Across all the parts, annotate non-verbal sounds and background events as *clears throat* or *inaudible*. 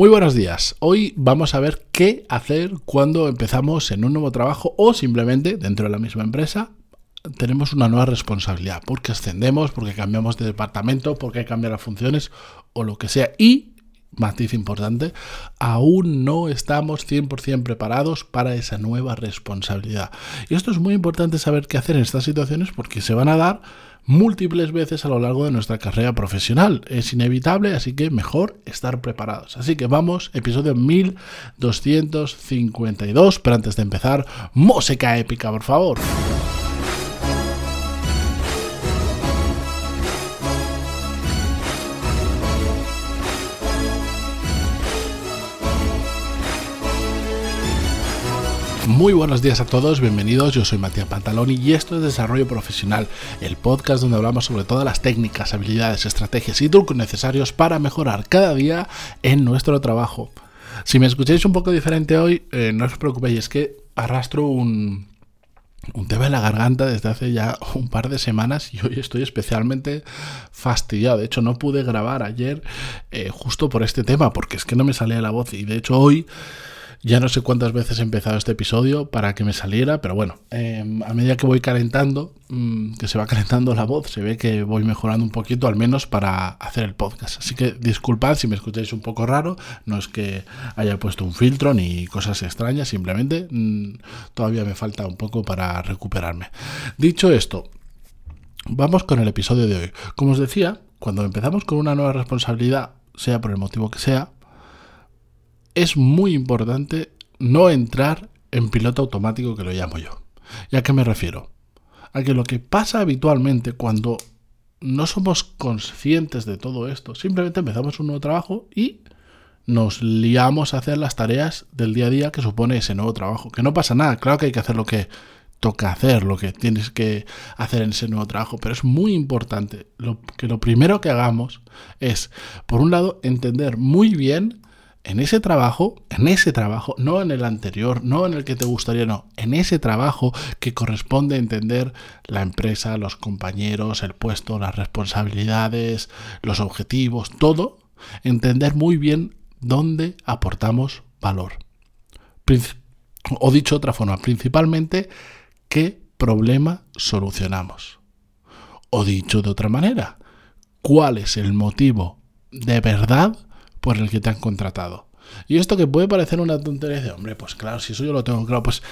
Muy buenos días. Hoy vamos a ver qué hacer cuando empezamos en un nuevo trabajo o simplemente dentro de la misma empresa tenemos una nueva responsabilidad, porque ascendemos, porque cambiamos de departamento, porque cambian las funciones o lo que sea. Y, matiz importante, aún no estamos 100% preparados para esa nueva responsabilidad. Y esto es muy importante saber qué hacer en estas situaciones porque se van a dar múltiples veces a lo largo de nuestra carrera profesional. Es inevitable, así que mejor estar preparados. Así que vamos, episodio 1252, pero antes de empezar, música épica, por favor. Muy buenos días a todos, bienvenidos, yo soy Matías Pantaloni y esto es Desarrollo Profesional, el podcast donde hablamos sobre todas las técnicas, habilidades, estrategias y trucos necesarios para mejorar cada día en nuestro trabajo. Si me escucháis un poco diferente hoy, eh, no os preocupéis, es que arrastro un, un tema en la garganta desde hace ya un par de semanas y hoy estoy especialmente fastidiado. De hecho, no pude grabar ayer eh, justo por este tema, porque es que no me salía la voz y de hecho hoy ya no sé cuántas veces he empezado este episodio para que me saliera, pero bueno, em, a medida que voy calentando, mm, que se va calentando la voz, se ve que voy mejorando un poquito, al menos para hacer el podcast. Así que disculpad si me escucháis un poco raro, no es que haya puesto un filtro ni cosas extrañas, simplemente mm, todavía me falta un poco para recuperarme. Dicho esto, vamos con el episodio de hoy. Como os decía, cuando empezamos con una nueva responsabilidad, sea por el motivo que sea, es muy importante no entrar en piloto automático que lo llamo yo. ¿Y a qué me refiero? A que lo que pasa habitualmente cuando no somos conscientes de todo esto, simplemente empezamos un nuevo trabajo y nos liamos a hacer las tareas del día a día que supone ese nuevo trabajo. Que no pasa nada, claro que hay que hacer lo que toca hacer, lo que tienes que hacer en ese nuevo trabajo, pero es muy importante que lo primero que hagamos es, por un lado, entender muy bien en ese trabajo, en ese trabajo, no en el anterior, no en el que te gustaría, no, en ese trabajo que corresponde entender la empresa, los compañeros, el puesto, las responsabilidades, los objetivos, todo, entender muy bien dónde aportamos valor. o dicho de otra forma, principalmente qué problema solucionamos. O dicho de otra manera, cuál es el motivo de verdad por el que te han contratado. Y esto que puede parecer una tontería de, hombre, pues claro, si eso yo lo tengo claro, pues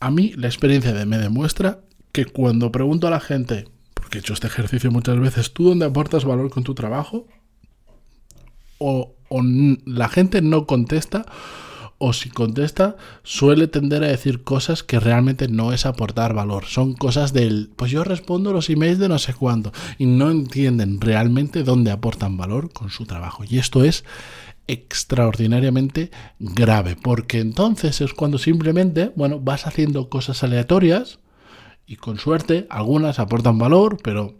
a mí la experiencia de me demuestra que cuando pregunto a la gente, porque he hecho este ejercicio muchas veces, ¿tú dónde aportas valor con tu trabajo? O, o la gente no contesta, o si contesta, suele tender a decir cosas que realmente no es aportar valor. Son cosas del, pues yo respondo los emails de no sé cuándo y no entienden realmente dónde aportan valor con su trabajo. Y esto es extraordinariamente grave, porque entonces es cuando simplemente, bueno, vas haciendo cosas aleatorias y con suerte algunas aportan valor, pero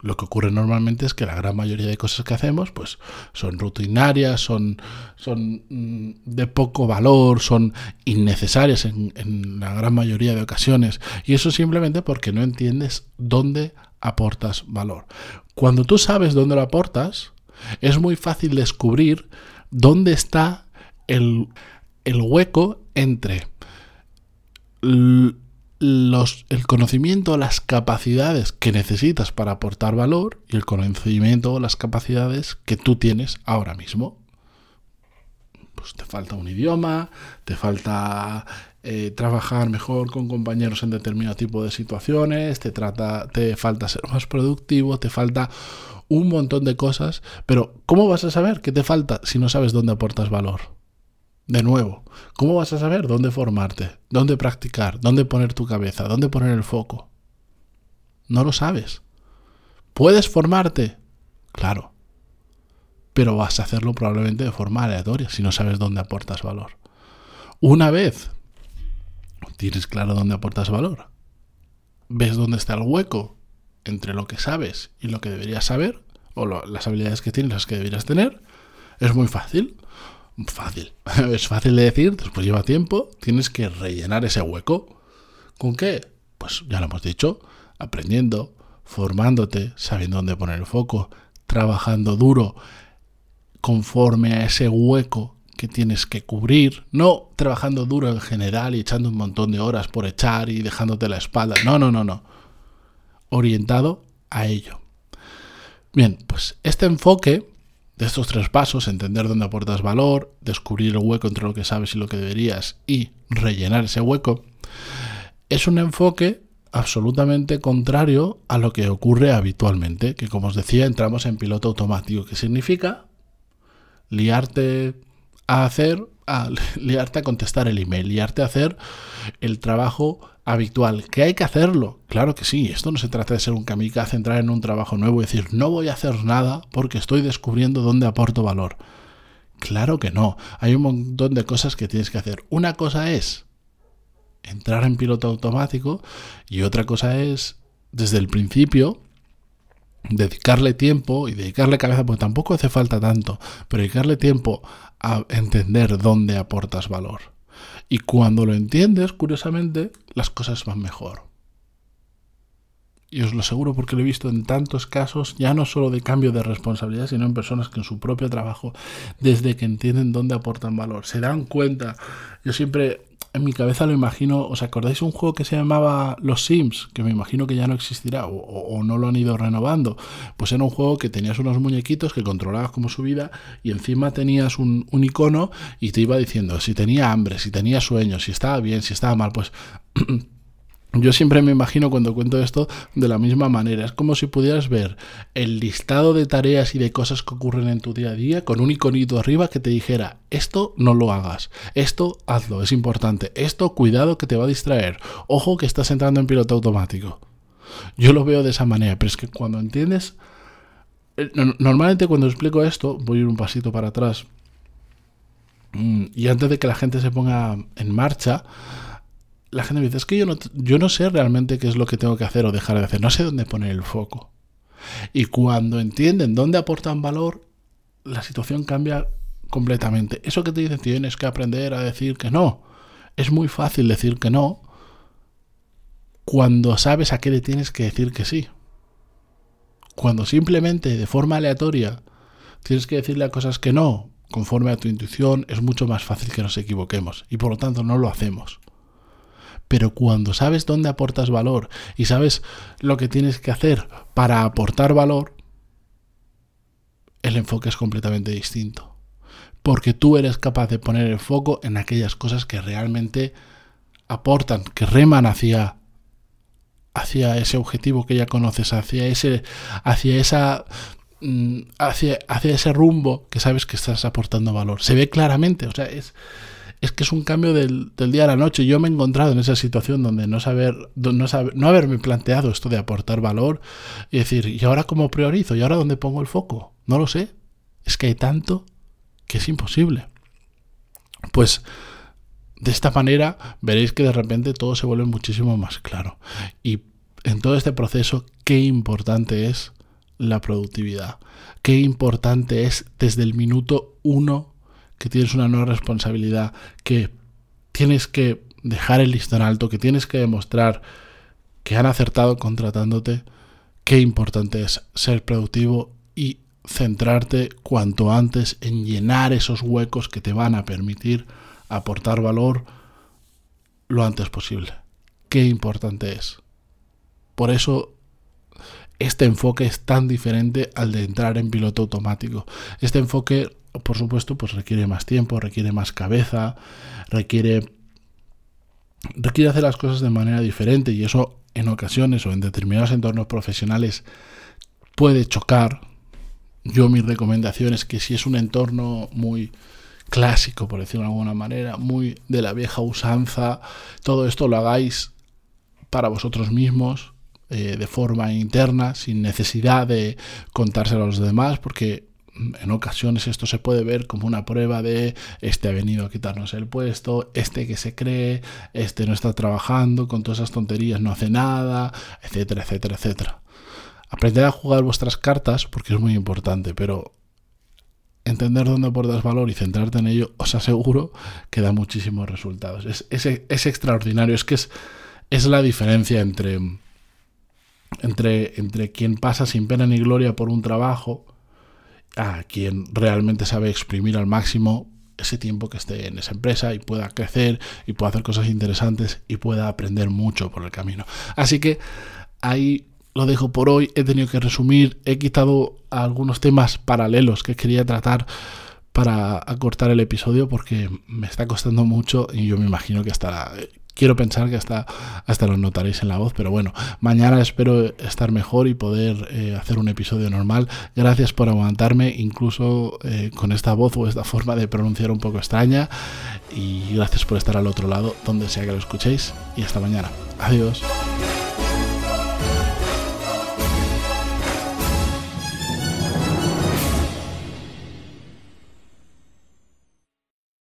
lo que ocurre normalmente es que la gran mayoría de cosas que hacemos pues son rutinarias, son, son mm, de poco valor, son innecesarias en, en la gran mayoría de ocasiones. Y eso simplemente porque no entiendes dónde aportas valor. Cuando tú sabes dónde lo aportas, es muy fácil descubrir dónde está el, el hueco entre los, el conocimiento, las capacidades que necesitas para aportar valor y el conocimiento, las capacidades que tú tienes ahora mismo. Pues te falta un idioma, te falta eh, trabajar mejor con compañeros en determinado tipo de situaciones, te, trata, te falta ser más productivo, te falta un montón de cosas, pero ¿cómo vas a saber qué te falta si no sabes dónde aportas valor? De nuevo, ¿cómo vas a saber dónde formarte, dónde practicar, dónde poner tu cabeza, dónde poner el foco? No lo sabes. ¿Puedes formarte? Claro. Pero vas a hacerlo probablemente de forma aleatoria si no sabes dónde aportas valor. Una vez tienes claro dónde aportas valor, ves dónde está el hueco entre lo que sabes y lo que deberías saber, o las habilidades que tienes, las que deberías tener, es muy fácil Fácil. *laughs* Es fácil de decir, después lleva tiempo, tienes que rellenar ese hueco. ¿Con qué? Pues ya lo hemos dicho, aprendiendo, formándote, sabiendo dónde poner el foco, trabajando duro, conforme a ese hueco que tienes que cubrir, no trabajando duro en general y echando un montón de horas por echar y dejándote la espalda, no, no, no, no, orientado a ello. Bien, pues este enfoque de estos tres pasos, entender dónde aportas valor, descubrir el hueco entre lo que sabes y lo que deberías y rellenar ese hueco, es un enfoque absolutamente contrario a lo que ocurre habitualmente, que como os decía entramos en piloto automático, que significa liarte a hacer, a *laughs* liarte a contestar el email, liarte a hacer el trabajo habitual. ¿Que hay que hacerlo? Claro que sí. Esto no se trata de ser un kamikaze, entrar en un trabajo nuevo y decir, no voy a hacer nada porque estoy descubriendo dónde aporto valor. Claro que no. Hay un montón de cosas que tienes que hacer. Una cosa es entrar en piloto automático y otra cosa es, desde el principio, dedicarle tiempo y dedicarle cabeza, porque tampoco hace falta tanto, pero dedicarle tiempo a entender dónde aportas valor. Y cuando lo entiendes, curiosamente, las cosas van mejor. Y os lo aseguro porque lo he visto en tantos casos, ya no solo de cambio de responsabilidad, sino en personas que en su propio trabajo, desde que entienden dónde aportan valor, se dan cuenta. Yo siempre en mi cabeza lo imagino, ¿os acordáis un juego que se llamaba Los Sims? Que me imagino que ya no existirá o, no lo han ido renovando. Pues era un juego que tenías unos muñequitos que controlabas como su vida y encima tenías un, un icono y te iba diciendo si tenía hambre, si tenía sueño, si estaba bien, si estaba mal. Pues *clears throat* Yo siempre me imagino cuando cuento esto de la misma manera. Es como si pudieras ver el listado de tareas y de cosas que ocurren en tu día a día con un iconito arriba que te dijera, esto no lo hagas, esto hazlo, es importante, esto cuidado que te va a distraer, ojo que estás entrando en piloto automático. Yo lo veo de esa manera, pero es que cuando entiendes... Eh, normalmente cuando explico esto, voy a ir un pasito para atrás. Mm, y antes de que la gente se ponga en marcha, la gente me dice, es que yo no, yo no sé realmente qué es lo que tengo que hacer o dejar de hacer, no sé dónde poner el foco. Y cuando entienden dónde aportan valor, la situación cambia completamente. Eso que te dicen, tienes que aprender a decir que no. Es muy fácil decir que no cuando sabes a qué le tienes que decir que sí. Cuando simplemente, de forma aleatoria, tienes que decirle a cosas que no, conforme a tu intuición, es mucho más fácil que nos equivoquemos. Y por lo tanto no lo hacemos. Pero cuando sabes dónde aportas valor y sabes lo que tienes que hacer para aportar valor, el enfoque es completamente distinto. Porque tú eres capaz de poner el foco en aquellas cosas que realmente aportan, que reman hacia, hacia ese objetivo que ya conoces, hacia ese, hacia esa mm, hacia, hacia ese rumbo que sabes que estás aportando valor. Se ve claramente, o sea, es, es que es un cambio del, día a la noche. Yo me he encontrado en esa situación donde no saber, no saber, no haberme planteado esto de aportar valor y decir, ¿y ahora cómo priorizo? ¿Y ahora dónde pongo el foco? No lo sé. Es que hay tanto que es imposible. Pues de esta manera veréis que de repente todo se vuelve muchísimo más claro. Y en todo este proceso, qué importante es la productividad. Qué importante es desde el minuto uno que tienes una nueva responsabilidad, que tienes que dejar el listón alto, que tienes que demostrar que han acertado contratándote, qué importante es ser productivo y centrarte cuanto antes en llenar esos huecos que te van a permitir aportar valor lo antes posible. Qué importante es. Por eso este enfoque es tan diferente al de entrar en piloto automático. Este enfoque por supuesto, pues requiere más tiempo, requiere más cabeza, requiere requiere hacer las cosas de manera diferente y eso en ocasiones o en determinados entornos profesionales puede chocar. Yo mi recomendación es que si es un entorno muy clásico, por decirlo de alguna manera, muy de la vieja usanza, todo esto lo hagáis para vosotros mismos, eh, de forma interna, sin necesidad de contárselo a los demás, porque en ocasiones esto se puede ver como una prueba de este ha venido a quitarnos el puesto, este que se cree, este no está trabajando, con todas esas tonterías no hace nada, etcétera, etcétera, etcétera. Aprender a jugar vuestras cartas porque es muy importante, pero entender dónde aportas valor y centrarte en ello, os aseguro que da muchísimos resultados. Es, es, extraordinario, es que es, es la diferencia entre, entre, entre quien pasa sin pena ni gloria por un trabajo, a quien realmente sabe exprimir al máximo ese tiempo que esté en esa empresa y pueda crecer y pueda hacer cosas interesantes y pueda aprender mucho por el camino. Así que ahí lo dejo por hoy. He tenido que resumir, he quitado algunos temas paralelos que quería tratar para acortar el episodio porque me está costando mucho y yo me imagino que hasta quiero pensar que hasta, hasta lo notaréis en la voz, pero bueno, mañana espero estar mejor y poder eh, hacer un episodio normal. Gracias por aguantarme, incluso eh, con esta voz o esta forma de pronunciar un poco extraña. Y gracias por estar al otro lado, donde sea que lo escuchéis. Y hasta mañana. Adiós.